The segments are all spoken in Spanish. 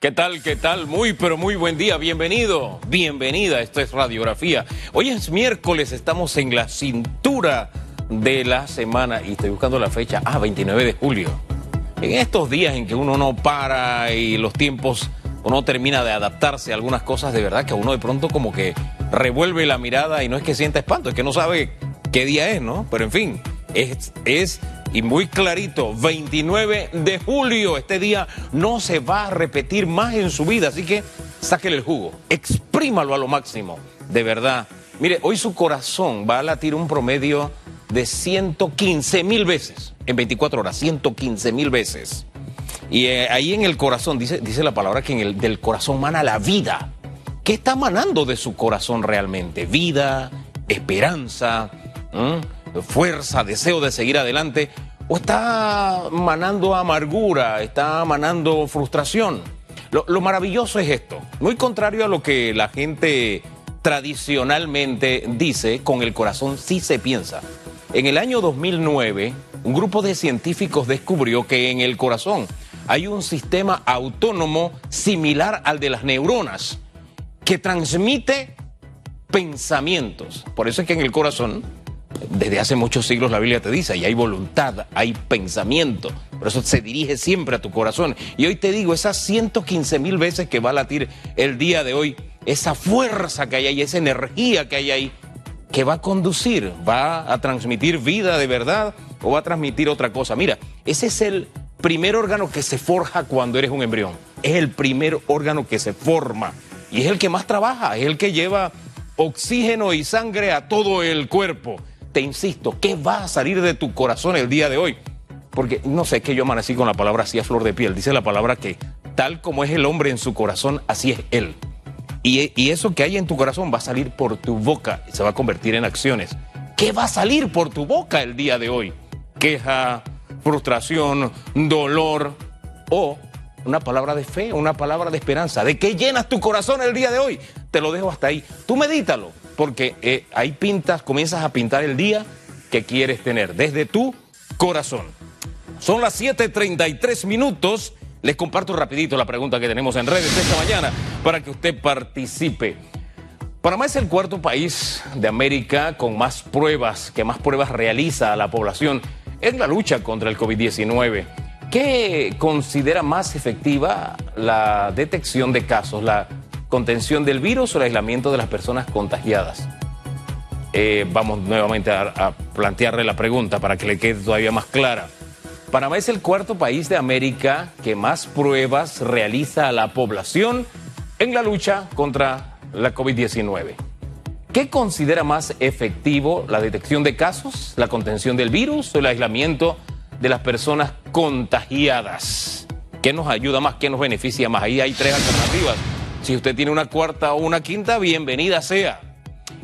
¿Qué tal? ¿Qué tal? Muy, pero muy buen día. Bienvenido, bienvenida. Esto es Radiografía. Hoy es miércoles, estamos en la cintura de la semana y estoy buscando la fecha. Ah, 29 de julio. En estos días en que uno no para y los tiempos, uno termina de adaptarse a algunas cosas, de verdad que uno de pronto como que revuelve la mirada y no es que sienta espanto, es que no sabe qué día es, ¿no? Pero en fin, es, es y muy clarito, 29 de julio, este día no se va a repetir más en su vida, así que sáquele el jugo, exprímalo a lo máximo, de verdad. Mire, hoy su corazón va a latir un promedio de 115 mil veces en 24 horas, 115 mil veces. Y eh, ahí en el corazón, dice, dice la palabra que en el del corazón mana la vida. ¿Qué está manando de su corazón realmente? Vida, esperanza fuerza, deseo de seguir adelante, o está manando amargura, está manando frustración. Lo, maravilloso es esto, muy contrario a lo que la gente tradicionalmente dice, con el corazón sí se piensa. En el año 2009, un grupo de científicos descubrió que en el corazón hay un sistema autónomo similar al de las neuronas que transmite pensamientos. Por eso es que en el corazón desde hace muchos siglos la Biblia te dice, y hay voluntad, hay pensamiento, por eso se dirige siempre a tu corazón. Y hoy te digo, esas 115 mil veces que va a latir el día de hoy, esa fuerza que hay ahí, esa energía que hay ahí, que va a conducir, va a transmitir vida de verdad o va a transmitir otra cosa. Mira, ese es el primer órgano que se forja cuando eres un embrión. Es el primer órgano que se forma y es el que más trabaja, es el que lleva oxígeno y sangre a todo el cuerpo te insisto, ¿qué va a salir de tu corazón el día de hoy? Porque no sé, que yo amanecí con la palabra así a flor de piel. Dice la palabra que tal como es el hombre en su corazón, así es él. Y, y eso que hay en tu corazón va a salir por tu boca y se va a convertir en acciones. ¿Qué va a salir por tu boca el día de hoy? Queja, frustración, dolor o una palabra de fe, una palabra de esperanza. ¿De qué llenas tu corazón el día de hoy? Te lo dejo hasta ahí. Tú medítalo porque eh, ahí pintas, comienzas a pintar el día que quieres tener desde tu corazón. Son las 7:33 minutos. Les comparto rapidito la pregunta que tenemos en redes esta mañana para que usted participe. Panamá es el cuarto país de América con más pruebas, que más pruebas realiza a la población en la lucha contra el COVID-19. ¿Qué considera más efectiva la detección de casos, la contención del virus o el aislamiento de las personas contagiadas? Eh, vamos nuevamente a, plantearle la pregunta para que le quede todavía más clara. Panamá es el cuarto país de América que más pruebas realiza a la población en la lucha contra la COVID-19. ¿Qué considera más efectivo la detección de casos, la contención del virus o el aislamiento de las personas contagiadas? ¿Qué nos ayuda más? ¿Qué nos beneficia más? Ahí hay tres alternativas. Si usted tiene una cuarta o una quinta, bienvenida sea.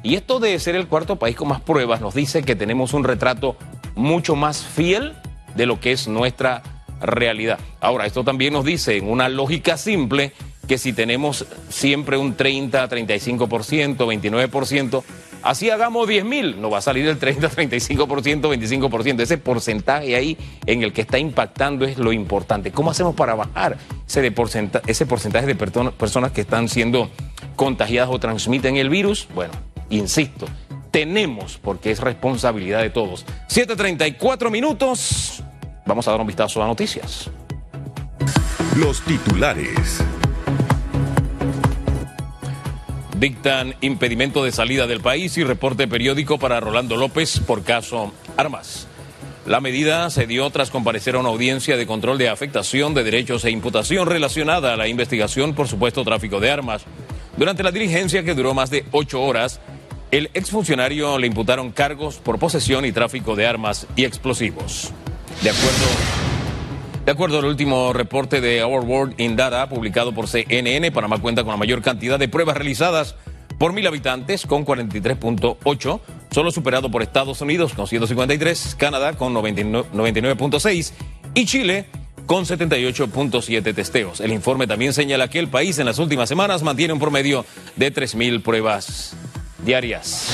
Y esto de ser el cuarto país con más pruebas nos dice que tenemos un retrato mucho más fiel de lo que es nuestra realidad. Ahora, esto también nos dice en una lógica simple que si tenemos siempre un 30, 35%, 29%, Así hagamos 10 mil, nos va a salir el 30, 35%, 25%. Ese porcentaje ahí en el que está impactando es lo importante. ¿Cómo hacemos para bajar ese, porcentaje, ese porcentaje de personas que están siendo contagiadas o transmiten el virus? Bueno, insisto, tenemos, porque es responsabilidad de todos. 7.34 minutos. Vamos a dar un vistazo a noticias. Los titulares. Dictan impedimento de salida del país y reporte periódico para Rolando López por caso Armas. La medida se dio tras comparecer a una audiencia de control de afectación de derechos e imputación relacionada a la investigación por supuesto tráfico de armas. Durante la diligencia que duró más de ocho horas, el exfuncionario le imputaron cargos por posesión y tráfico de armas y explosivos. De acuerdo de acuerdo al último reporte de Our World in Data publicado por CNN, Panamá cuenta con la mayor cantidad de pruebas realizadas por mil habitantes con 43.8, solo superado por Estados Unidos con 153, Canadá con 99.6 y Chile con 78.7 testeos. El informe también señala que el país en las últimas semanas mantiene un promedio de 3.000 pruebas diarias.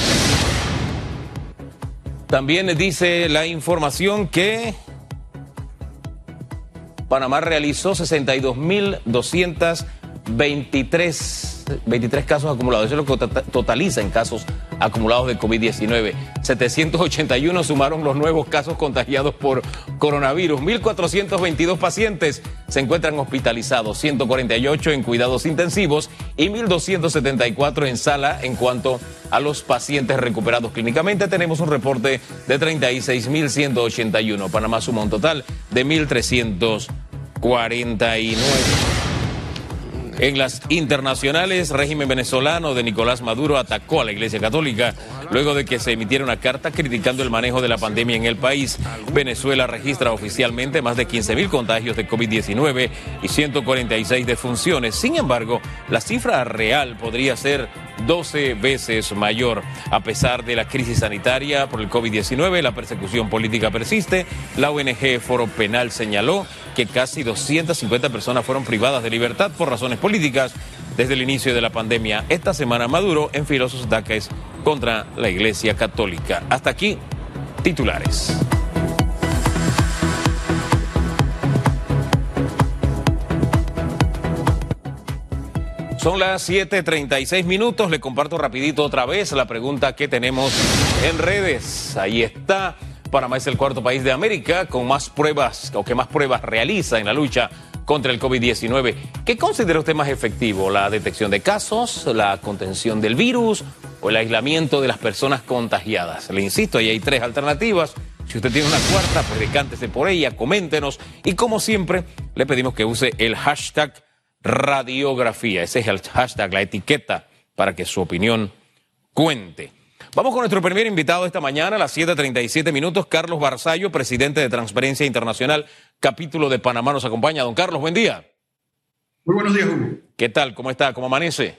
También dice la información que Panamá realizó 62.223 23 casos acumulados. Eso es lo que totaliza en casos acumulados de COVID-19. 781 sumaron los nuevos casos contagiados por coronavirus. 1.422 pacientes se encuentran hospitalizados, 148 en cuidados intensivos y 1.274 en sala en cuanto a los pacientes recuperados clínicamente. Tenemos un reporte de 36.181. Panamá suma un total de 1.349. En las internacionales, régimen venezolano de Nicolás Maduro atacó a la Iglesia Católica luego de que se emitiera una carta criticando el manejo de la pandemia en el país. Venezuela registra oficialmente más de 15.000 contagios de COVID-19 y 146 defunciones. Sin embargo, la cifra real podría ser 12 veces mayor. A pesar de la crisis sanitaria por el COVID-19, la persecución política persiste. La ONG Foro Penal señaló que casi 250 personas fueron privadas de libertad por razones políticas desde el inicio de la pandemia. Esta semana Maduro enfiló sus ataques contra la Iglesia Católica. Hasta aquí, titulares. Son las 7:36 minutos. Le comparto rapidito otra vez la pregunta que tenemos en redes. Ahí está. Panamá es el cuarto país de América con más pruebas o que más pruebas realiza en la lucha contra el COVID-19. ¿Qué considera usted más efectivo? ¿La detección de casos, la contención del virus o el aislamiento de las personas contagiadas? Le insisto, ahí hay tres alternativas. Si usted tiene una cuarta, pues decántese por ella, coméntenos. Y como siempre, le pedimos que use el hashtag radiografía. Ese es el hashtag, la etiqueta, para que su opinión cuente. Vamos con nuestro primer invitado esta mañana a las 7.37 minutos, Carlos Barzallo, presidente de Transparencia Internacional, capítulo de Panamá. Nos acompaña. Don Carlos, buen día. Muy buenos días, Hugo. ¿Qué tal? ¿Cómo está? ¿Cómo amanece?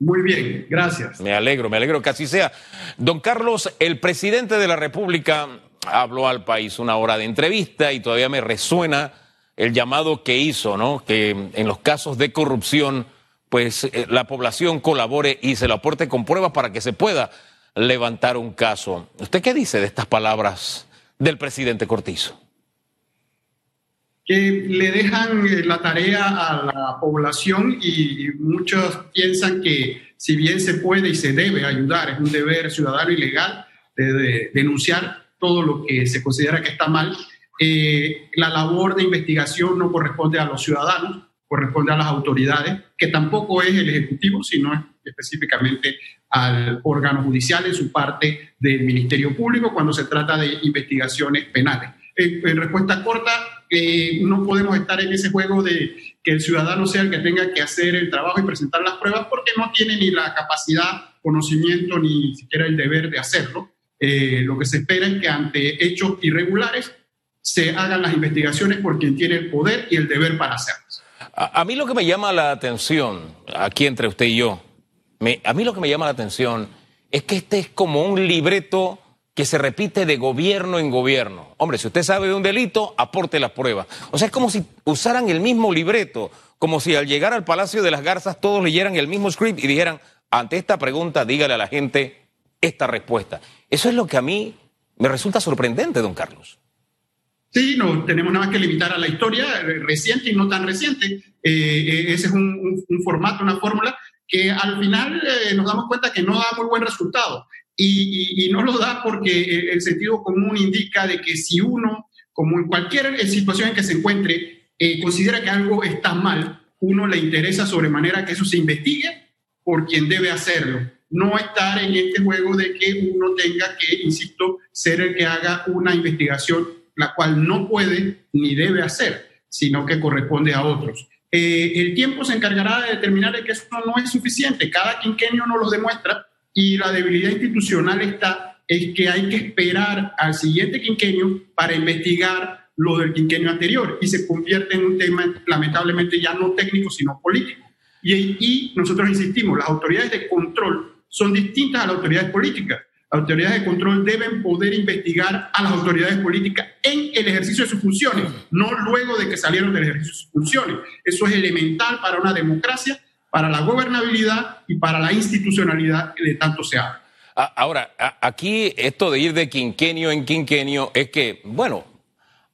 Muy bien, gracias. Me alegro, me alegro que así sea. Don Carlos, el presidente de la República habló al país una hora de entrevista y todavía me resuena el llamado que hizo, ¿no? Que en los casos de corrupción, pues eh, la población colabore y se lo aporte con pruebas para que se pueda levantar un caso. ¿Usted qué dice de estas palabras del presidente Cortizo? Que le dejan eh, la tarea a la población y muchos piensan que si bien se puede y se debe ayudar, es un deber ciudadano y legal de, denunciar todo lo que se considera que está mal, eh, la labor de investigación no corresponde a los ciudadanos, corresponde a las autoridades, que tampoco es el Ejecutivo, sino específicamente al órgano judicial en su parte del Ministerio Público cuando se trata de investigaciones penales. En, respuesta corta, eh, no podemos estar en ese juego de que el ciudadano sea el que tenga que hacer el trabajo y presentar las pruebas porque no tiene ni la capacidad, conocimiento ni siquiera el deber de hacerlo. Eh, lo que se espera es que ante hechos irregulares se hagan las investigaciones por quien tiene el poder y el deber para hacerlas. A, a mí lo que me llama la atención, aquí entre usted y yo, a mí lo que me llama la atención es que este es como un libreto que se repite de gobierno en gobierno. Hombre, si usted sabe de un delito, aporte las pruebas. O sea, es como si usaran el mismo libreto, como si al llegar al Palacio de las Garzas todos leyeran el mismo script y dijeran, ante esta pregunta, dígale a la gente esta respuesta. Eso es lo que a mí me resulta sorprendente, don Carlos. Sí, no tenemos nada más que limitar a la historia eh, reciente y no tan reciente. Eh, eh, ese es un formato, una fórmula que al final eh, nos damos cuenta que no da muy buen resultado. Y, no lo da porque el sentido común indica de que si uno, como en cualquier eh, situación en que se encuentre, eh, considera que algo está mal, uno le interesa sobremanera que eso se investigue por quien debe hacerlo. No estar en este juego de que uno tenga que, insisto, ser el que haga una investigación, la cual no puede ni debe hacer, sino que corresponde a otros. Eh, el tiempo se encargará de determinar que eso no es suficiente. Cada quinquenio nos lo demuestra y la debilidad institucional está es que hay que esperar al siguiente quinquenio para investigar lo del quinquenio anterior y se convierte en un tema lamentablemente ya no técnico sino político. Y, y nosotros insistimos, las autoridades de control son distintas a las autoridades políticas autoridades de control deben poder investigar a las autoridades políticas en el ejercicio de sus funciones, no luego de que salieron del ejercicio de sus funciones. Eso es elemental para una democracia, para la gobernabilidad y para la institucionalidad que de tanto se habla. Ahora, aquí esto de ir de quinquenio en quinquenio es que, bueno,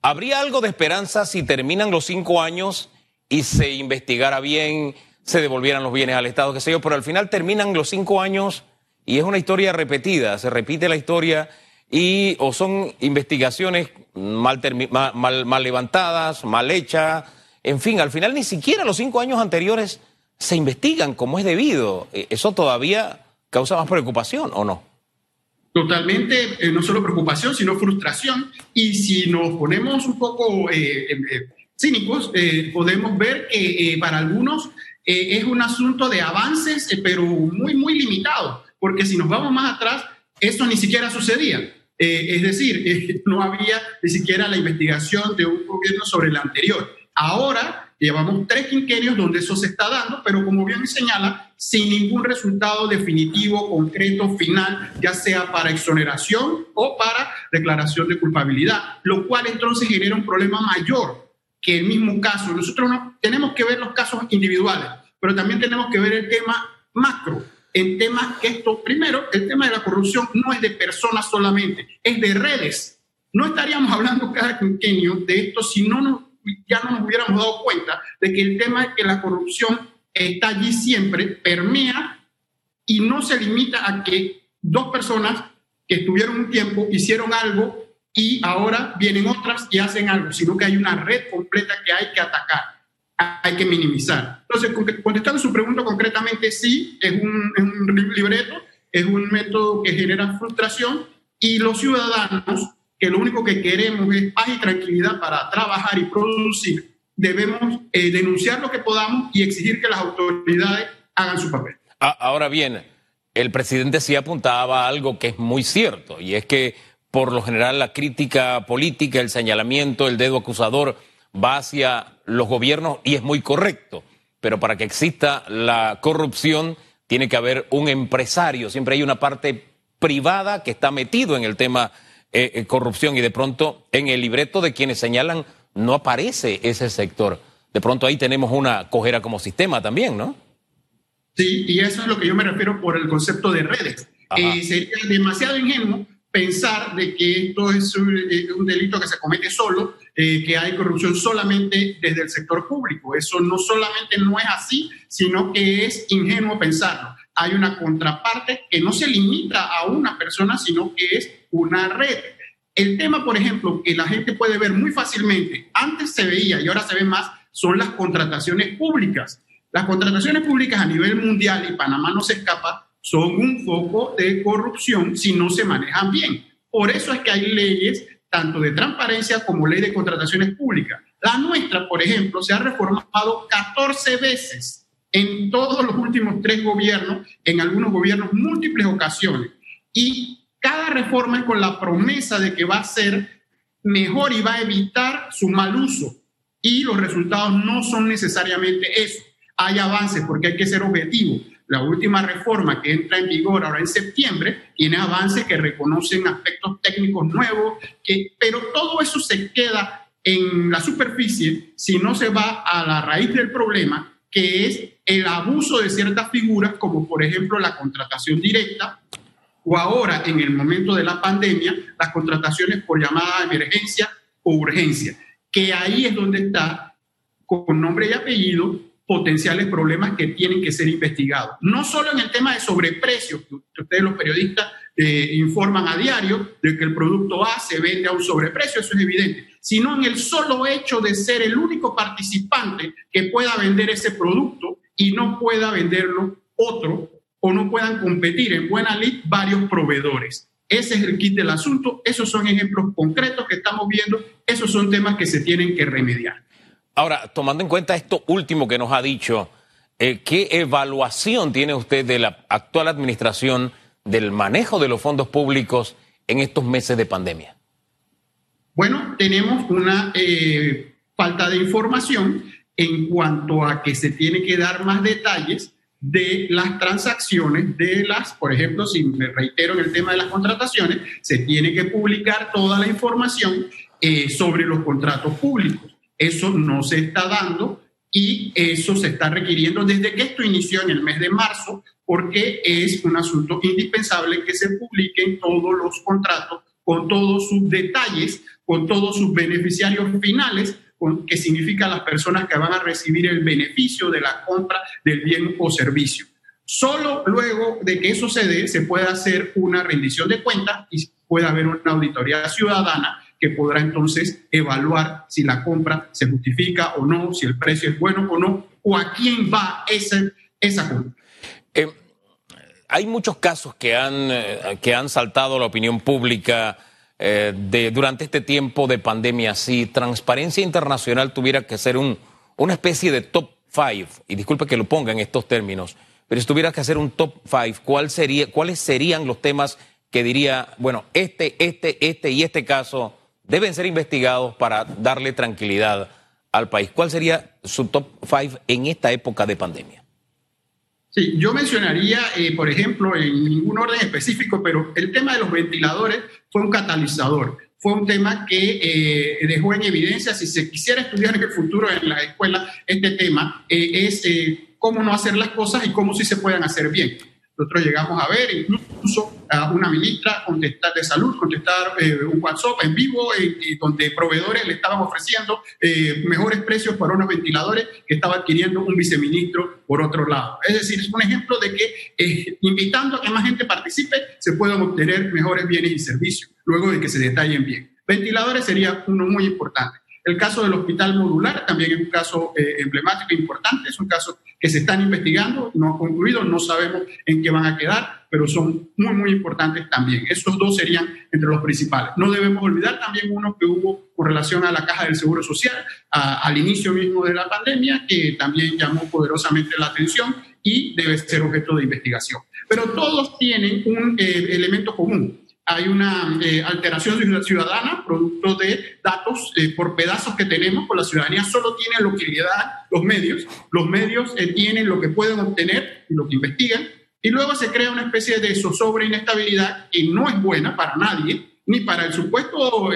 ¿Habría algo de esperanza si terminan los cinco años y se investigara bien, se devolvieran los bienes al Estado, qué sé yo, pero al final terminan los cinco años y es una historia repetida, se repite la historia y o son investigaciones mal, mal, mal levantadas, mal hechas, en fin, al final ni siquiera los cinco años anteriores se investigan como es debido. E, ¿Eso todavía causa más preocupación o no? Totalmente, eh, no solo preocupación, sino frustración. Y si nos ponemos un poco eh, eh, cínicos, podemos ver que para algunos es un asunto de avances, pero muy, muy limitado, porque si nos vamos más atrás, eso ni siquiera sucedía. es decir, no había ni siquiera la investigación de un gobierno sobre el anterior. Ahora llevamos tres quinquenios donde eso se está dando, pero como bien señala, sin ningún resultado definitivo, concreto, final, ya sea para exoneración o para declaración de culpabilidad, lo cual entonces genera un problema mayor que el mismo caso. Nosotros no, tenemos que ver los casos individuales, pero también tenemos que ver el tema macro, en temas que esto, primero, el tema de la corrupción no es de personas solamente, es de redes. No estaríamos hablando cada quinquenio de esto si no ya no nos hubiéramos dado cuenta de que el tema es que la corrupción está allí siempre, permea y no se limita a que dos personas que estuvieron un tiempo hicieron algo y ahora vienen otras y hacen algo, sino que hay una red completa que hay que atacar, hay que minimizar. Entonces, contestando su pregunta concretamente, sí, es un, es un libreto, es un método que genera frustración y los ciudadanos que lo único que queremos es paz y tranquilidad para trabajar y producir, debemos eh, denunciar lo que podamos y exigir que las autoridades hagan su papel. Ahora bien, el presidente sí apuntaba a algo que es muy cierto, y es que por lo general la crítica política, el señalamiento, el dedo acusador va hacia los gobiernos y es muy correcto, pero para que exista la corrupción tiene que haber un empresario, siempre hay una parte privada que está metido en el tema eh, eh, corrupción y de pronto en el libreto de quienes señalan no aparece ese sector. De pronto ahí tenemos una cojera como sistema también, ¿no? Sí, y eso es lo que yo me refiero por el concepto de redes. Eh, sería demasiado ingenuo pensar de que esto es un, delito que se comete solo, que hay corrupción solamente desde el sector público. Eso no solamente no es así, sino que es ingenuo pensarlo. Hay una contraparte que no se limita a una persona, sino que es una red. El tema, por ejemplo, que la gente puede ver muy fácilmente, antes se veía y ahora se ve más, son las contrataciones públicas. Las contrataciones públicas a nivel mundial, y Panamá no se escapa, son un foco de corrupción si no se manejan bien. Por eso es que hay leyes tanto de transparencia como ley de contrataciones públicas. La nuestra, por ejemplo, se ha reformado 14 veces en todos los últimos tres gobiernos, en algunos gobiernos múltiples ocasiones. Y cada reforma es con la promesa de que va a ser mejor y va a evitar su mal uso. Y los resultados no son necesariamente eso. Hay avances porque hay que ser objetivo. La última reforma que entra en vigor ahora en septiembre tiene avances que reconocen aspectos técnicos nuevos, que, pero todo eso se queda en la superficie si no se va a la raíz del problema, que es el abuso de ciertas figuras, como por ejemplo la contratación directa, o ahora en el momento de la pandemia, las contrataciones por llamada de emergencia o urgencia, que ahí es donde está, con nombre y apellido, potenciales problemas que tienen que ser investigados. No solo en el tema de sobreprecios, que ustedes los periodistas eh, informan a diario de que el producto A se vende a un sobreprecio, eso es evidente, sino en el solo hecho de ser el único participante que pueda vender ese producto y no pueda venderlo otro o no puedan competir en buena lid varios proveedores. Ese es el kit del asunto, esos son ejemplos concretos que estamos viendo, esos son temas que se tienen que remediar. Ahora, tomando en cuenta esto último que nos ha dicho, eh, ¿qué evaluación tiene usted de la actual administración del manejo de los fondos públicos en estos meses de pandemia? Bueno, tenemos una eh, falta de información en cuanto a que se tiene que dar más detalles de las transacciones, de las, por ejemplo, si me reitero en el tema de las contrataciones, se tiene que publicar toda la información eh, sobre los contratos públicos. Eso no se está dando y eso se está requiriendo desde que esto inició en el mes de marzo, porque es un asunto indispensable que se publiquen todos los contratos con todos sus detalles, con todos sus beneficiarios finales, que significa las personas que van a recibir el beneficio de la compra del bien o servicio. Solo luego de que eso se dé, se puede hacer una rendición de cuentas y puede haber una auditoría ciudadana que podrá entonces evaluar si la compra se justifica o no, si el precio es bueno o no, o a quién va ese, esa compra. Eh, hay muchos casos que han, eh, que han saltado la opinión pública eh, de, durante este tiempo de pandemia. Si Transparencia Internacional tuviera que ser un, una especie de top five, y disculpe que lo ponga en estos términos, pero si tuviera que hacer un top five, ¿cuál sería, ¿cuáles serían los temas que diría, bueno, este, este, este y este caso deben ser investigados para darle tranquilidad al país? ¿Cuál sería su top five en esta época de pandemia? Sí, yo mencionaría, eh, por ejemplo, en ningún orden específico, pero el tema de los ventiladores fue un catalizador. Fue un tema que eh, dejó en evidencia, si se quisiera estudiar en el futuro en la escuela, este tema eh, es cómo no hacer las cosas y cómo sí se pueden hacer bien. Nosotros llegamos a ver incluso a una ministra contestar de salud, contestar eh, un WhatsApp en vivo, donde proveedores le estaban ofreciendo eh, mejores precios para unos ventiladores que estaba adquiriendo un viceministro por otro lado. Es decir, es un ejemplo de que eh, invitando a que más gente participe, se puedan obtener mejores bienes y servicios, luego de que se detallen bien. Ventiladores sería uno muy importante. El caso del hospital modular también es un caso eh, emblemático e importante, es un caso que se están investigando, no ha concluido, no sabemos en qué van a quedar, pero son muy, muy importantes también. Estos dos serían entre los principales. No debemos olvidar también uno que hubo con relación a la caja del Seguro Social al inicio mismo de la pandemia, que también llamó poderosamente la atención y debe ser objeto de investigación. Pero todos tienen un eh, elemento común hay una eh, alteración ciudadana producto de datos eh, por pedazos que tenemos, pues la ciudadanía solo tiene lo que le dan los medios, los medios eh, tienen lo que pueden obtener y lo que investigan, y luego se crea una especie de zozobra inestabilidad que no es buena para nadie, ni para el supuesto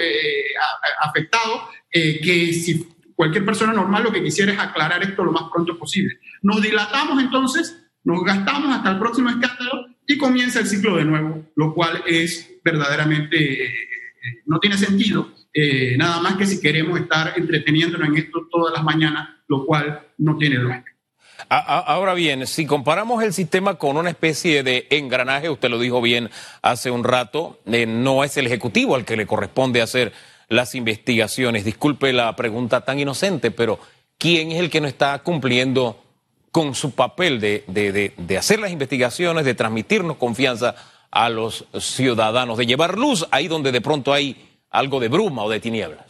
afectado, que si cualquier persona normal lo que quisiera es aclarar esto lo más pronto posible. Nos dilatamos entonces, nos gastamos hasta el próximo escándalo y comienza el ciclo de nuevo, lo cual es verdaderamente, eh, no tiene sentido, eh, nada más que si queremos estar entreteniéndonos en esto todas las mañanas, lo cual no tiene lógica. Ahora bien, si comparamos el sistema con una especie de engranaje, usted lo dijo bien hace un rato, eh, no es el Ejecutivo al que le corresponde hacer las investigaciones. Disculpe la pregunta tan inocente, pero ¿quién es el que no está cumpliendo con su papel de, de, hacer las investigaciones, de transmitirnos confianza a los ciudadanos, de llevar luz ahí donde de pronto hay algo de bruma o de tinieblas?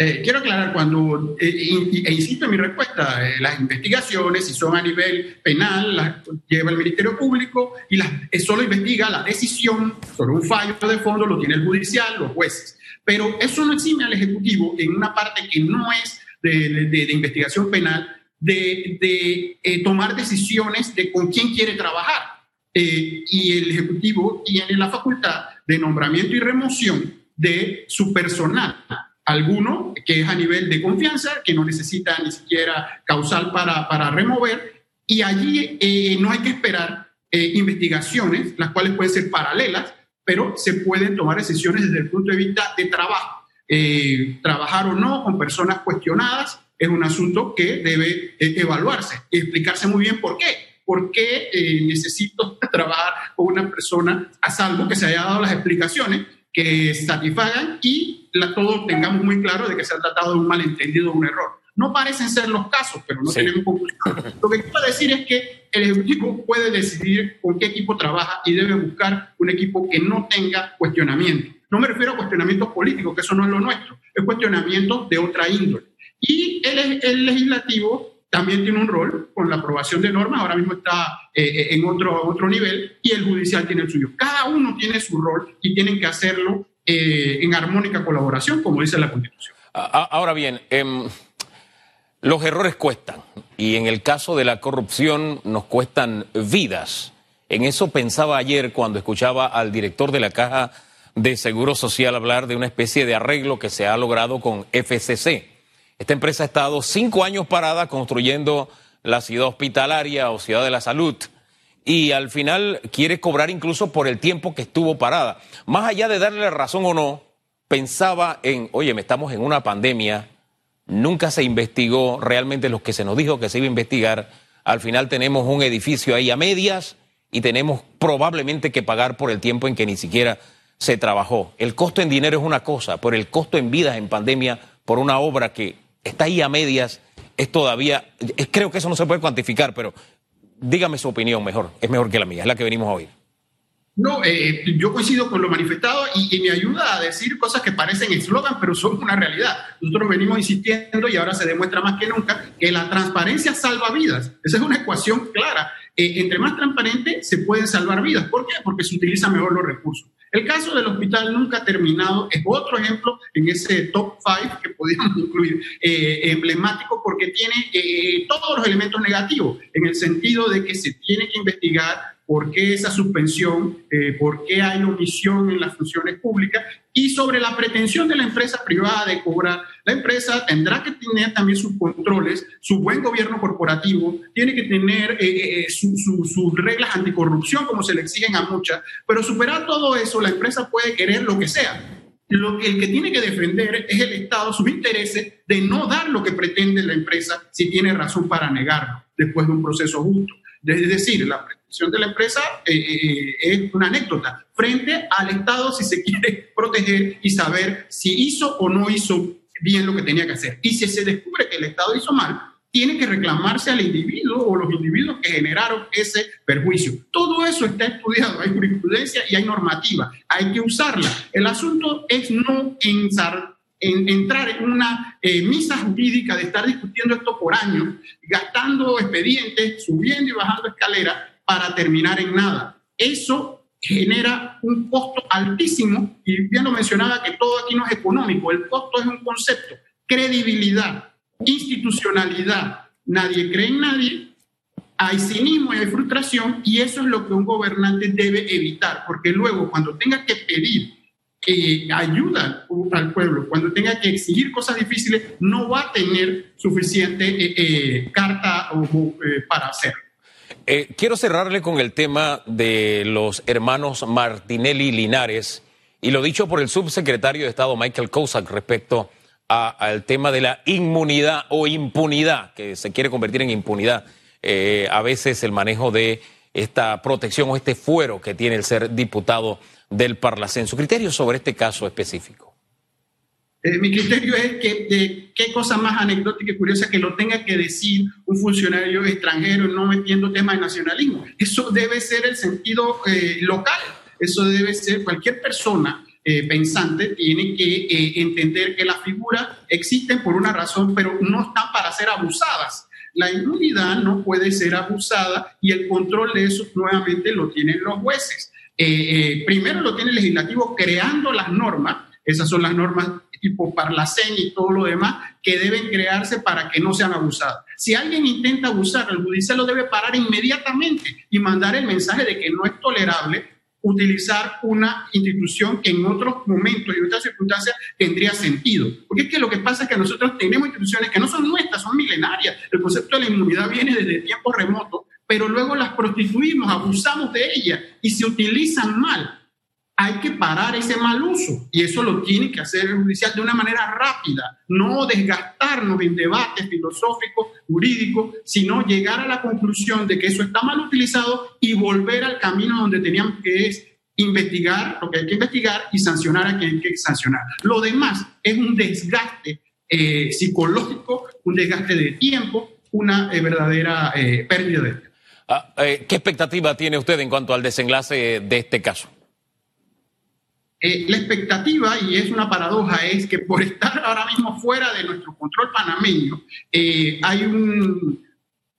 Eh, quiero aclarar, cuando, eh, e insisto en mi respuesta, eh, las investigaciones, si son a nivel penal, las lleva el Ministerio Público y las, solo investiga la decisión sobre un fallo de fondo, lo tiene el judicial, los jueces. Pero eso no exime al Ejecutivo en una parte que no es de, de investigación penal de, eh, tomar decisiones de con quién quiere trabajar. Eh, y el Ejecutivo tiene la facultad de nombramiento y remoción de su personal. Alguno que es a nivel de confianza, que no necesita ni siquiera causal para, para remover, y allí eh, no hay que esperar investigaciones, las cuales pueden ser paralelas, pero se pueden tomar decisiones desde el punto de vista de trabajo. trabajar o no con personas cuestionadas, es un asunto que debe eh, evaluarse y explicarse muy bien por qué. ¿Por qué eh, necesito trabajar con una persona a salvo que se haya dado las explicaciones que satisfagan y la, todos tengamos muy claro de que se ha tratado de un malentendido o un error? No parecen ser los casos, pero no tenemos conclusión. Lo que quiero decir es que el Ejecutivo puede decidir con qué equipo trabaja y debe buscar un equipo que no tenga cuestionamiento. No me refiero a cuestionamientos políticos, que eso no es lo nuestro, es cuestionamiento de otra índole. Y el, el legislativo también tiene un rol con la aprobación de normas, ahora mismo está eh, eh, en otro, otro nivel, y el judicial tiene el suyo. Cada uno tiene su rol y tienen que hacerlo eh, en armónica colaboración, como dice la Constitución. Ahora bien, em, los errores cuestan, y en el caso de la corrupción nos cuestan vidas. En eso pensaba ayer cuando escuchaba al director de la Caja de Seguro Social hablar de una especie de arreglo que se ha logrado con FCC esta empresa ha estado cinco años parada construyendo la ciudad hospitalaria o ciudad de la salud. y al final quiere cobrar incluso por el tiempo que estuvo parada. Más allá de darle razón o no, pensaba en, oye, estamos en una pandemia, nunca se investigó realmente lo que se nos dijo que se iba a investigar, al final tenemos un edificio ahí a medias y tenemos probablemente que pagar por el tiempo en que ni siquiera se trabajó. El costo en dinero es una cosa, pero el costo en vidas en pandemia por una obra que está ahí a medias es todavía, creo que eso no se puede cuantificar, pero dígame su opinión mejor, es mejor que la mía, es la que venimos a oír. No, eh, yo coincido con lo manifestado y, me ayuda a decir cosas que parecen eslogan, pero son una realidad. Nosotros venimos insistiendo y ahora se demuestra más que nunca que la transparencia salva vidas. Esa es una ecuación clara. Eh, entre más transparente se pueden salvar vidas. ¿Por qué? Porque se utilizan mejor los recursos. El caso del hospital nunca terminado es otro ejemplo en ese top 5 que podríamos incluir eh, emblemático porque tiene todos los elementos negativos en el sentido de que se tiene que investigar por qué esa suspensión, eh, por qué hay omisión en las funciones públicas y sobre la pretensión de la empresa privada de cobrar. La empresa tendrá que tener también sus controles, su buen gobierno corporativo, tiene que tener eh, eh, sus reglas anticorrupción como se le exigen a muchas, pero superar todo eso, la empresa puede querer lo que sea. Lo, el que tiene que defender es el Estado, sus intereses de no dar lo que pretende la empresa si tiene razón para negarlo después de un proceso justo. Es decir, la de la empresa eh, eh, es una anécdota frente al Estado si se quiere proteger y saber si hizo o no hizo bien lo que tenía que hacer. Y si se descubre que el Estado hizo mal, tiene que reclamarse al individuo o los individuos que generaron ese perjuicio. Todo eso está estudiado, hay jurisprudencia y hay normativa, hay que usarla. El asunto es no ensar en entrar en una eh, misa jurídica de estar discutiendo esto por años, gastando expedientes, subiendo y bajando escaleras para terminar en nada. Eso genera un costo altísimo y bien lo mencionaba que todo aquí no es económico, el costo es un concepto, credibilidad, institucionalidad, nadie cree en nadie, hay cinismo y hay frustración y eso es lo que un gobernante debe evitar, porque luego cuando tenga que pedir eh, ayuda al pueblo, cuando tenga que exigir cosas difíciles, no va a tener suficiente eh, eh, carta para hacerlo. Quiero cerrarle con el tema de los hermanos Martinelli Linares y lo dicho por el subsecretario de Estado Michael Kosak respecto al tema de la inmunidad o impunidad, que se quiere convertir en impunidad. a veces el manejo de esta protección o este fuero que tiene el ser diputado del Parlacén. Su criterio sobre este caso específico. Eh, mi criterio es que de qué cosa más anecdótica y curiosa que lo tenga que decir un funcionario extranjero no metiendo temas de nacionalismo. Eso debe ser el sentido eh, local. Eso debe ser cualquier persona eh, pensante tiene que entender que las figuras existen por una razón, pero no están para ser abusadas. La inmunidad no puede ser abusada y el control de eso nuevamente lo tienen los jueces. Eh, eh, primero lo tiene el legislativo creando las normas, esas son las normas tipo Parlacén y todo lo demás que deben crearse para que no sean abusadas. Si alguien intenta abusar, el judicial lo debe parar inmediatamente y mandar el mensaje de que no es tolerable utilizar una institución que en otros momentos y otras circunstancias tendría sentido. Porque es que lo que pasa es que nosotros tenemos instituciones que no son nuestras, son milenarias. El concepto de la inmunidad viene desde tiempos remotos pero luego las prostituimos, abusamos de ellas y se utilizan mal. Hay que parar ese mal uso y eso lo tiene que hacer el judicial de una manera rápida, no desgastarnos en debates filosóficos, jurídicos, sino llegar a la conclusión de que eso está mal utilizado y volver al camino donde teníamos que es investigar lo que hay que investigar y sancionar a quien hay que sancionar. Lo demás es un desgaste eh, psicológico, un desgaste de tiempo, una eh, verdadera eh, pérdida de Ah, eh, ¿Qué expectativa tiene usted en cuanto al desenlace de este caso? Eh, la expectativa, y es una paradoja, es que por estar ahora mismo fuera de nuestro control panameño, eh, hay un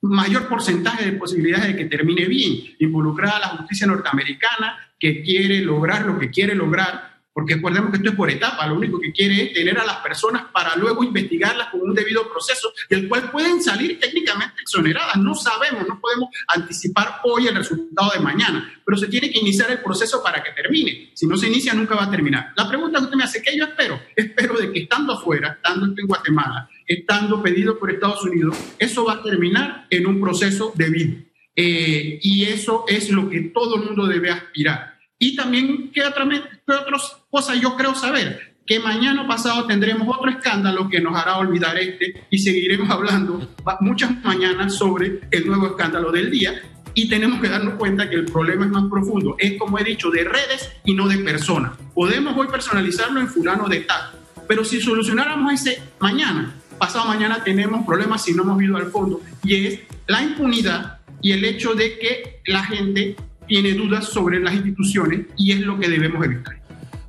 mayor porcentaje de posibilidades de que termine bien, involucrada la justicia norteamericana, que quiere lograr lo que quiere lograr, porque recordemos que esto es por etapa, lo único que quiere es tener a las personas para luego investigarlas con un debido proceso, del cual pueden salir técnicamente exoneradas. No sabemos, no podemos anticipar hoy el resultado de mañana, pero se tiene que iniciar el proceso para que termine. Si no se inicia, nunca va a terminar. La pregunta que usted me hace, ¿qué yo espero? Espero de que estando afuera, estando en Guatemala, estando pedido por Estados Unidos, eso va a terminar en un proceso debido eh, y eso es lo que todo el mundo debe aspirar. Y también, ¿qué, otra, qué yo creo saber? Que mañana pasado tendremos otro escándalo que nos hará olvidar este y seguiremos hablando muchas mañanas sobre el nuevo escándalo del día. Y tenemos que darnos cuenta que el problema es más profundo. Es, como he dicho, de redes y no de personas. Podemos hoy personalizarlo en fulano de tal. Pero si solucionáramos ese mañana, pasado mañana tenemos problemas si no hemos ido al fondo. Y es la impunidad y el hecho de que la gente tiene dudas sobre las instituciones y es lo que debemos evitar.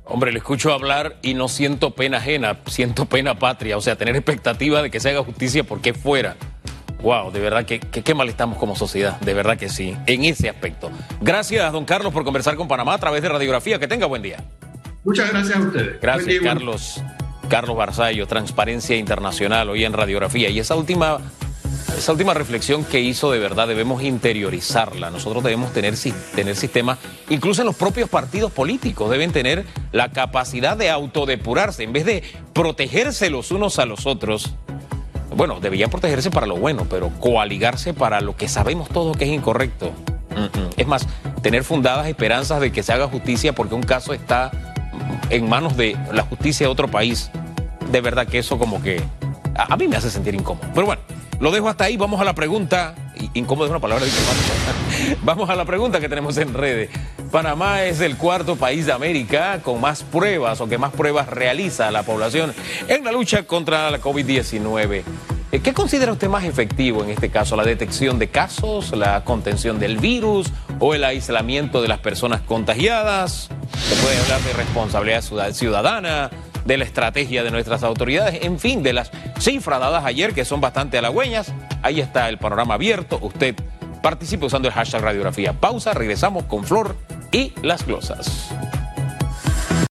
Hombre, le escucho hablar y no siento pena ajena, siento pena patria, o sea, tener expectativa de que se haga justicia porque fuera. Wow, de verdad que, qué mal estamos como sociedad, de verdad que sí, en ese aspecto. Gracias, don Carlos, por conversar con Panamá a través de radiografía. Que tenga buen día. Muchas gracias a ustedes. Gracias, Carlos. Carlos Barzallo, Transparencia Internacional, hoy en radiografía. Y esa última esa última reflexión que hizo de verdad debemos interiorizarla. Nosotros debemos tener, tener sistemas, incluso en los propios partidos políticos, deben tener la capacidad de autodepurarse. En vez de protegerse los unos a los otros, bueno, deberían protegerse para lo bueno, pero coaligarse para lo que sabemos todos que es incorrecto. Es más, tener fundadas esperanzas de que se haga justicia porque un caso está en manos de la justicia de otro país. De verdad que eso como que a, mí me hace sentir incómodo. Pero bueno. Lo dejo hasta ahí. Vamos a la pregunta. Incómodo es una palabra diplomática. Vamos a la pregunta que tenemos en redes. Panamá es el cuarto país de América con más pruebas o que más pruebas realiza la población en la lucha contra la COVID-19. Eh, ¿Qué considera usted más efectivo en este caso? ¿La detección de casos, la contención del virus o el aislamiento de las personas contagiadas? Se puede hablar de responsabilidad ciudadana, de la estrategia de nuestras autoridades, en fin, de las cifras dadas ayer que son bastante halagüeñas. Ahí está el panorama abierto. Usted participe usando el hashtag radiografía. Pausa, regresamos con Flor y las glosas.